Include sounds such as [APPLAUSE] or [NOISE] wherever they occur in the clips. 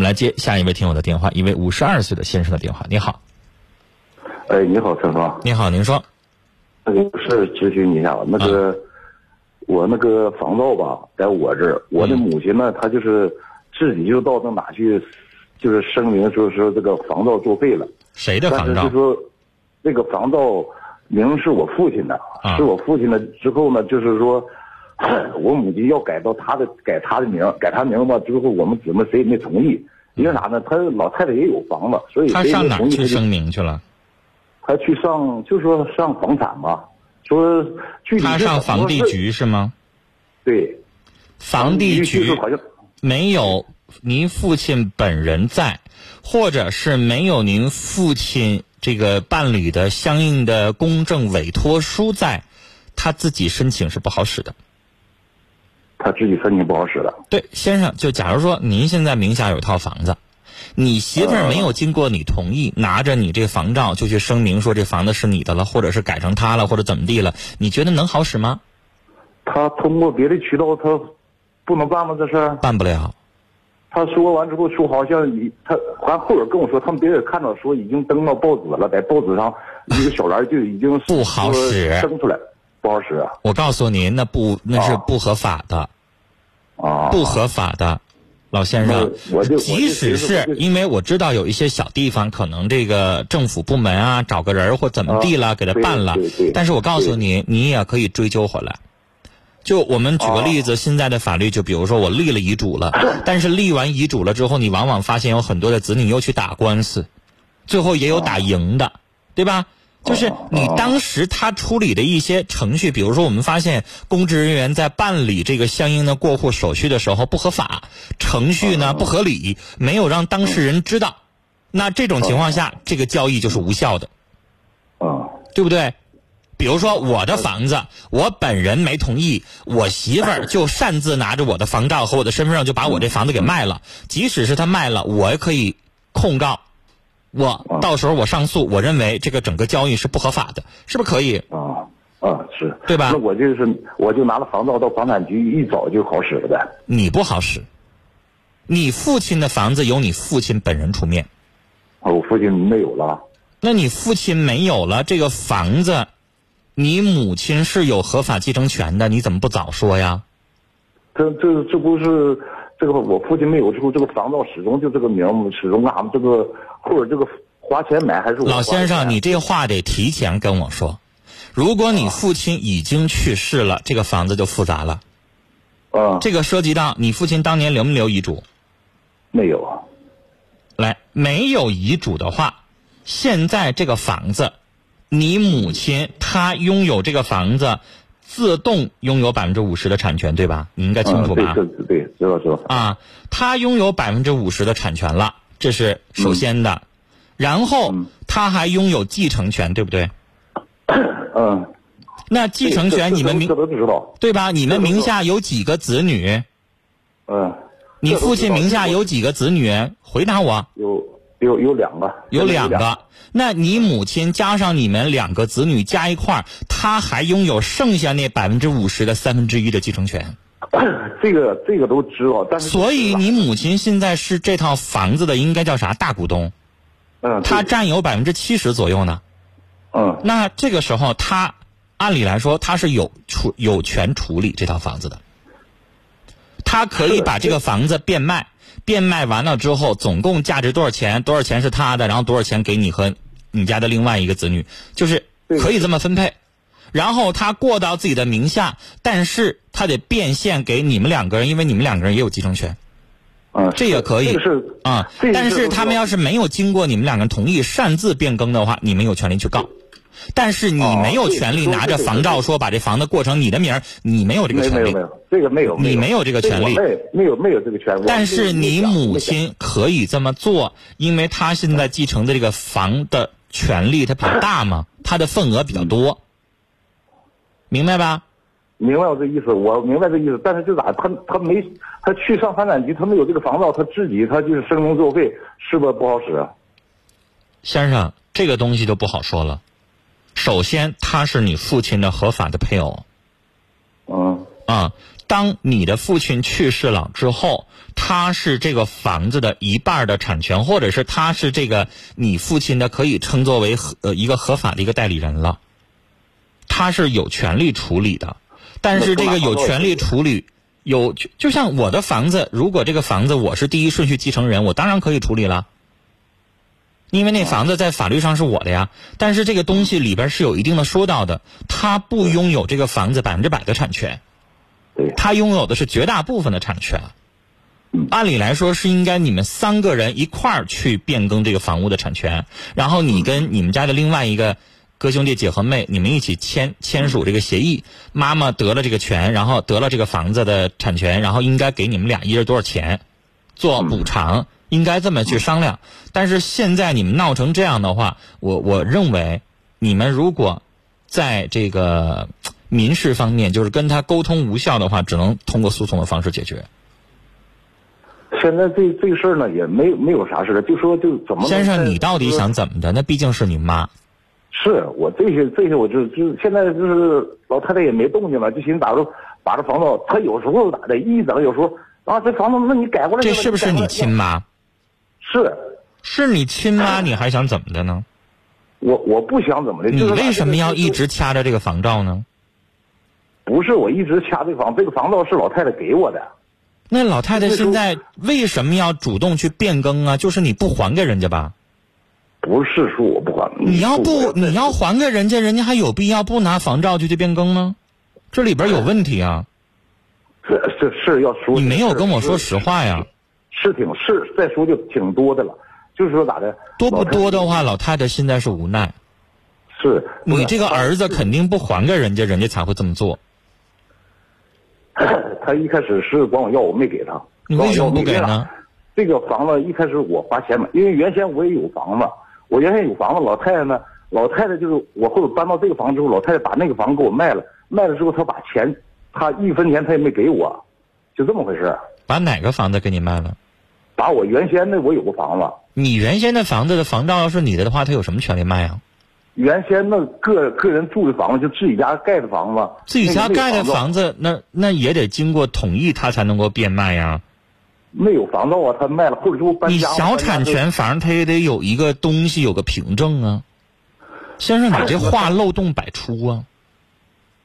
们来接下一位听友的电话，一位五十二岁的先生的电话。你好，哎，你好，陈芳。你好，您说。那个是咨询你一下，那个我那个房照吧，在我这儿，我的母亲呢，她就是自己就到那哪去，就是声明说说这个房照作废了。谁的房照？就说那个房照名是我父亲的，是我父亲的。之后呢，就是说 [CLEARS THROAT] 我母亲要改到他的，改他的名，改他名吧。之后我们姊妹谁也没同意，因为啥呢？他老太太也有房子，所以他上哪去声明去了？他去上，就说上房产吧，说具体他上房地局是吗？对，房地局没有您父亲本人在，或者是没有您父亲这个办理的相应的公证委托书在，他自己申请是不好使的。他自己身体不好使了。对，先生，就假如说您现在名下有一套房子。你媳妇儿没有经过你同意，拿着你这房照就去声明说这房子是你的了，或者是改成他了，或者怎么地了？你觉得能好使吗？他通过别的渠道，他不能办吗？这事办不了。他说完之后说，好像他还后边跟我说，他们别人看到说已经登到报纸了，在报纸上一个小栏就已经不好使，登出来不好使啊。我告诉您，那不那是不合法的，啊，不合法的。老先生，即使是因为我知道有一些小地方可能这个政府部门啊找个人或怎么地了给他办了，但是我告诉你，你也可以追究回来。就我们举个例子，现在的法律就比如说我立了遗嘱了，但是立完遗嘱了之后，你往往发现有很多的子女又去打官司，最后也有打赢的，对吧？就是你当时他处理的一些程序，比如说我们发现公职人员在办理这个相应的过户手续的时候不合法，程序呢不合理，没有让当事人知道，那这种情况下，这个交易就是无效的，啊，对不对？比如说我的房子，我本人没同意，我媳妇儿就擅自拿着我的房照和我的身份证就把我这房子给卖了，即使是他卖了，我也可以控告。我到时候我上诉，我认为这个整个交易是不合法的，是不是可以？啊啊，是对吧？那我就是我就拿了房照到房产局一找就好使了呗。你不好使，你父亲的房子由你父亲本人出面。啊我父亲没有了。那你父亲没有了这个房子，你母亲是有合法继承权的，你怎么不早说呀？这这这不是这个我父亲没有之后，这个房照始终就这个名，始终俺们这个。或者这个花钱买还是老先生，你这话得提前跟我说。如果你父亲已经去世了，这个房子就复杂了。啊，这个涉及到你父亲当年留没留遗嘱？没有啊。来，没有遗嘱的话，现在这个房子，你母亲她拥有这个房子，自动拥有百分之五十的产权，对吧？你应该清楚吧？对对对，知道知道。啊，他拥有百分之五十的产权了。这是首先的，然后他还拥有继承权，对不对？嗯。那继承权你们名对吧？你们名下有几个子女？嗯。你父亲名下有几个子女？回答我。有有有两个。有两个。那你母亲加上你们两个子女加一块儿，他还拥有剩下那百分之五十的三分之一的继承权。[COUGHS] 这个这个都知道，但是所以你母亲现在是这套房子的应该叫啥大股东？嗯，他占有百分之七十左右呢。嗯，那这个时候他按理来说他是有处有权处理这套房子的，他可以把这个房子变卖，变卖完了之后总共价值多少钱？多少钱是他的？然后多少钱给你和你家的另外一个子女？就是可以这么分配。然后他过到自己的名下，但是他得变现给你们两个人，因为你们两个人也有继承权。啊，这也可以。是啊，但是他们要是没有经过你们两个人同意擅自变更的话，你们有权利去告。但是你没有权利拿着房照说把这房子过成你的名儿，你没有这个权利。没有没有，这个没有。你没有这个权利。没有没有这个权利。但是你母亲可以这么做，因为她现在继承的这个房的权利它比较大嘛，她的份额比较多。明白吧？明白我这意思，我明白这意思。但是就咋，他他没他去上房产局，他没有这个房照，他自己他就是声明作废，是不是不好使？先生，这个东西就不好说了。首先，他是你父亲的合法的配偶。嗯。啊，当你的父亲去世了之后，他是这个房子的一半的产权，或者是他是这个你父亲的可以称作为呃一个合法的一个代理人了，他是有权利处理的。但是这个有权利处理，有就就像我的房子，如果这个房子我是第一顺序继承人，我当然可以处理了，因为那房子在法律上是我的呀。但是这个东西里边是有一定的说到的，他不拥有这个房子百分之百的产权，他拥有的是绝大部分的产权。按理来说是应该你们三个人一块儿去变更这个房屋的产权，然后你跟你们家的另外一个。哥兄弟姐和妹，你们一起签签署这个协议，妈妈得了这个权，然后得了这个房子的产权，然后应该给你们俩一人多少钱做补偿，应该这么去商量。但是现在你们闹成这样的话，我我认为你们如果在这个民事方面就是跟他沟通无效的话，只能通过诉讼的方式解决。现在这这事儿呢，也没没有啥事就说就怎么先生，你到底想怎么的？那毕竟是你妈。是我这些这些我就就现在就是老太太也没动静了，就寻思打着把这房子，她有时候咋的，一整有时候啊这房子那你改过来，这是不是你亲妈？是，是你亲妈，你还想怎么的呢？[LAUGHS] 我我不想怎么的，你为什么要一直掐着这个房照呢？不是我一直掐这房，这个房照是老太太给我的。那老太太现在为什么要主动去变更啊？就是你不还给人家吧？不是说我不还，你要不你要还给人家，人家还有必要不拿房照就去变更吗？这里边有问题啊！是是是要说你没有跟我说实话呀？是挺是再说就挺多的了，就是说咋的？多不多的话，老太太现在是无奈。是你这个儿子肯定不还给人家，人家才会这么做。他一开始是管我要，我没给他。你为什么不给呢？这个房子一开始我花钱买，因为原先我也有房子。我原先有房子，老太太呢？老太太就是我后头搬到这个房之后，老太太把那个房给我卖了，卖了之后她把钱，她一分钱她也没给我，就这么回事。把哪个房子给你卖了？把我原先的我有个房子。你原先的房子的房照要是你的的话，他有什么权利卖啊？原先那个个人住的房子就自己家盖的房子，自己家盖的房子，那那也得经过同意，他才能够变卖呀。没有房照啊，他卖了或者说搬家。你小产权房，他也得有一个东西，有个凭证啊。先生，你这话漏洞百出啊。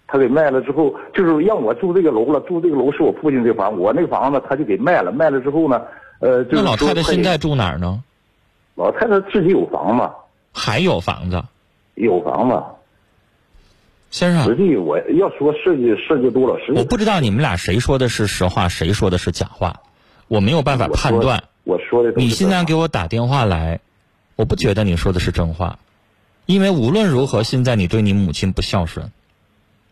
他给卖了之后，就是让我住这个楼了，住这个楼是我父亲这房，我那个房子他就给卖了，卖了之后呢，呃，那老太太现在住哪儿呢？老太太自己有房子。还有房子？有房子。先生，实际我要说设计设计多了，实际我不知道你们俩谁说的是实话，谁说的是假话。我没有办法判断。我说的。你现在给我打电话来，我不觉得你说的是真话，因为无论如何，现在你对你母亲不孝顺。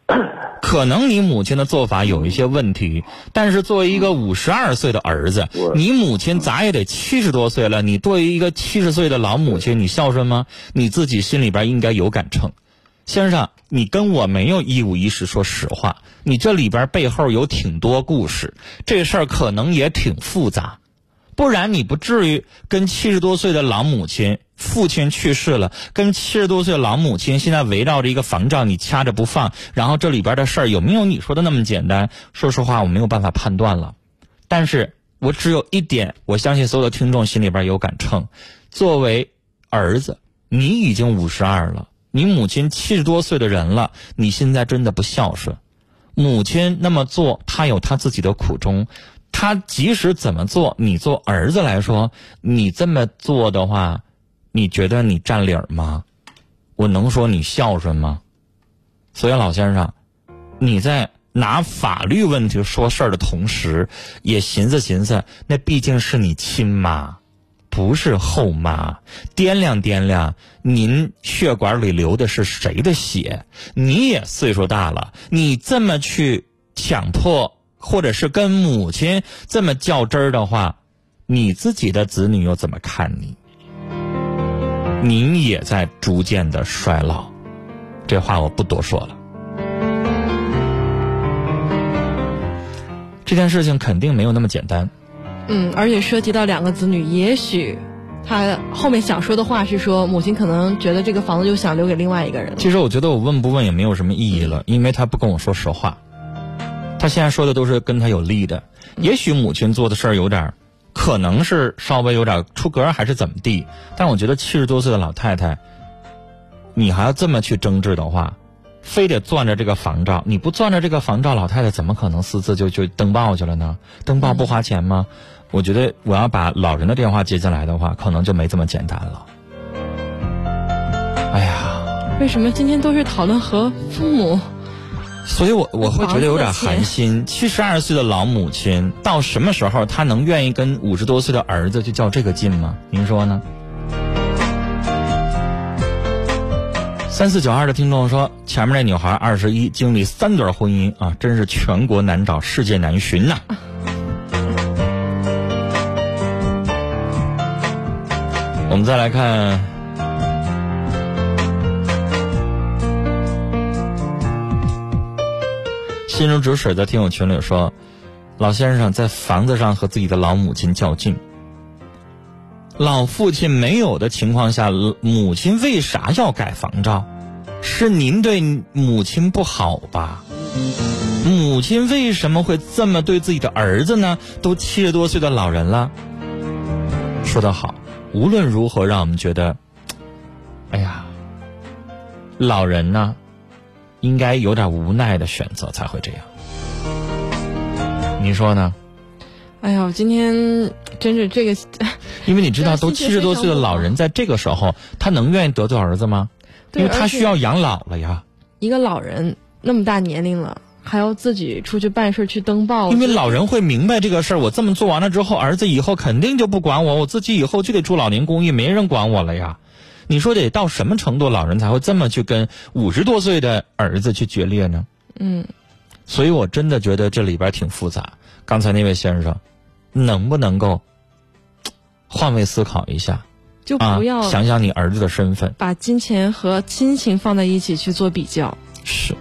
[COUGHS] 可能你母亲的做法有一些问题，但是作为一个五十二岁的儿子，你母亲咋也得七十多岁了。你对于一个七十岁的老母亲，你孝顺吗？你自己心里边应该有杆秤。先生，你跟我没有一五一十说实话，你这里边背后有挺多故事，这事儿可能也挺复杂，不然你不至于跟七十多岁的老母亲，父亲去世了，跟七十多岁老母亲现在围绕着一个房照你掐着不放，然后这里边的事儿有没有你说的那么简单？说实话，我没有办法判断了，但是我只有一点，我相信所有的听众心里边有杆秤，作为儿子，你已经五十二了。你母亲七十多岁的人了，你现在真的不孝顺。母亲那么做，她有她自己的苦衷。她即使怎么做，你做儿子来说，你这么做的话，你觉得你占理儿吗？我能说你孝顺吗？所以老先生，你在拿法律问题说事儿的同时，也寻思寻思，那毕竟是你亲妈。不是后妈，掂量掂量，您血管里流的是谁的血？你也岁数大了，你这么去强迫，或者是跟母亲这么较真儿的话，你自己的子女又怎么看你？您也在逐渐的衰老，这话我不多说了。这件事情肯定没有那么简单。嗯，而且涉及到两个子女，也许他后面想说的话是说，母亲可能觉得这个房子就想留给另外一个人。其实我觉得我问不问也没有什么意义了，因为他不跟我说实话。他现在说的都是跟他有利的。也许母亲做的事儿有点，可能是稍微有点出格，还是怎么地？但我觉得七十多岁的老太太，你还要这么去争执的话，非得攥着这个房照，你不攥着这个房照，老太太怎么可能私自就就登报去了呢？登报不花钱吗？我觉得我要把老人的电话接进来的话，可能就没这么简单了。哎呀，为什么今天都是讨论和父母？所以我我会觉得有点寒心。七十二岁的老母亲，到什么时候她能愿意跟五十多岁的儿子去较这个劲吗？您说呢？三四九二的听众说，前面那女孩二十一，经历三段婚姻啊，真是全国难找，世界难寻呐。[LAUGHS] 我们再来看。心如止水，的听友群里说：“老先生在房子上和自己的老母亲较劲，老父亲没有的情况下，母亲为啥要改房照？是您对母亲不好吧？母亲为什么会这么对自己的儿子呢？都七十多岁的老人了。说得好，无论如何，让我们觉得，哎呀，老人呢？”应该有点无奈的选择才会这样，你说呢？哎呀，今天真是这个，因为你知道，都七十多岁的老人，在这个时候，他能愿意得罪儿子吗？因为他需要养老了呀。一个老人那么大年龄了，还要自己出去办事去登报。因为老人会明白这个事儿，我这么做完了之后，儿子以后肯定就不管我，我自己以后就得住老年公寓，没人管我了呀。你说得到什么程度，老人才会这么去跟五十多岁的儿子去决裂呢？嗯，所以我真的觉得这里边挺复杂。刚才那位先生，能不能够换位思考一下？就不要想想你儿子的身份，把金钱和亲情放在一起去做比较。是。